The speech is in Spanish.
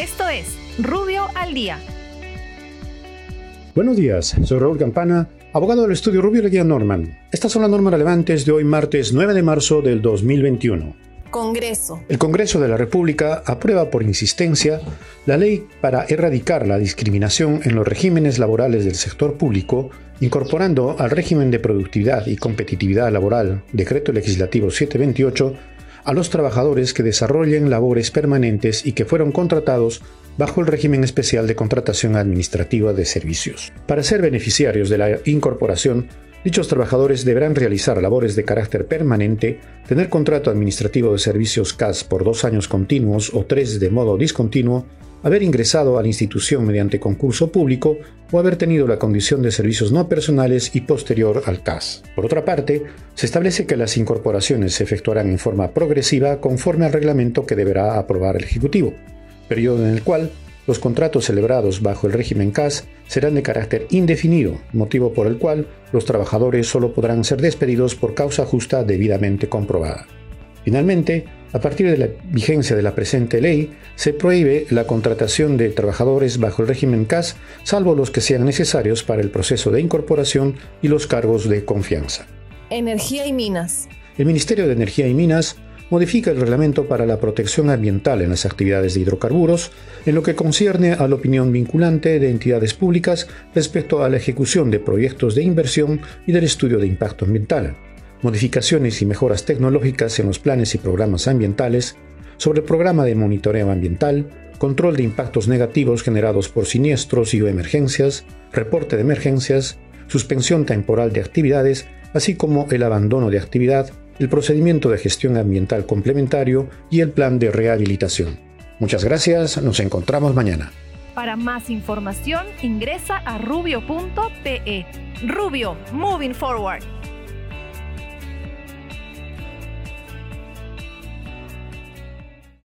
Esto es Rubio al Día. Buenos días, soy Raúl Campana, abogado del estudio Rubio Leguía Norman. Estas son las normas relevantes de hoy martes 9 de marzo del 2021. Congreso. El Congreso de la República aprueba por insistencia la ley para erradicar la discriminación en los regímenes laborales del sector público, incorporando al régimen de productividad y competitividad laboral, Decreto Legislativo 728, a los trabajadores que desarrollen labores permanentes y que fueron contratados bajo el régimen especial de contratación administrativa de servicios. Para ser beneficiarios de la incorporación, dichos trabajadores deberán realizar labores de carácter permanente, tener contrato administrativo de servicios CAS por dos años continuos o tres de modo discontinuo, haber ingresado a la institución mediante concurso público o haber tenido la condición de servicios no personales y posterior al CAS. Por otra parte, se establece que las incorporaciones se efectuarán en forma progresiva conforme al reglamento que deberá aprobar el Ejecutivo, periodo en el cual los contratos celebrados bajo el régimen CAS serán de carácter indefinido, motivo por el cual los trabajadores solo podrán ser despedidos por causa justa debidamente comprobada. Finalmente, a partir de la vigencia de la presente ley, se prohíbe la contratación de trabajadores bajo el régimen CAS, salvo los que sean necesarios para el proceso de incorporación y los cargos de confianza. Energía y minas. El Ministerio de Energía y Minas modifica el reglamento para la protección ambiental en las actividades de hidrocarburos en lo que concierne a la opinión vinculante de entidades públicas respecto a la ejecución de proyectos de inversión y del estudio de impacto ambiental modificaciones y mejoras tecnológicas en los planes y programas ambientales, sobre el programa de monitoreo ambiental, control de impactos negativos generados por siniestros y o emergencias, reporte de emergencias, suspensión temporal de actividades, así como el abandono de actividad, el procedimiento de gestión ambiental complementario y el plan de rehabilitación. Muchas gracias, nos encontramos mañana. Para más información ingresa a rubio.pe. Rubio, moving forward.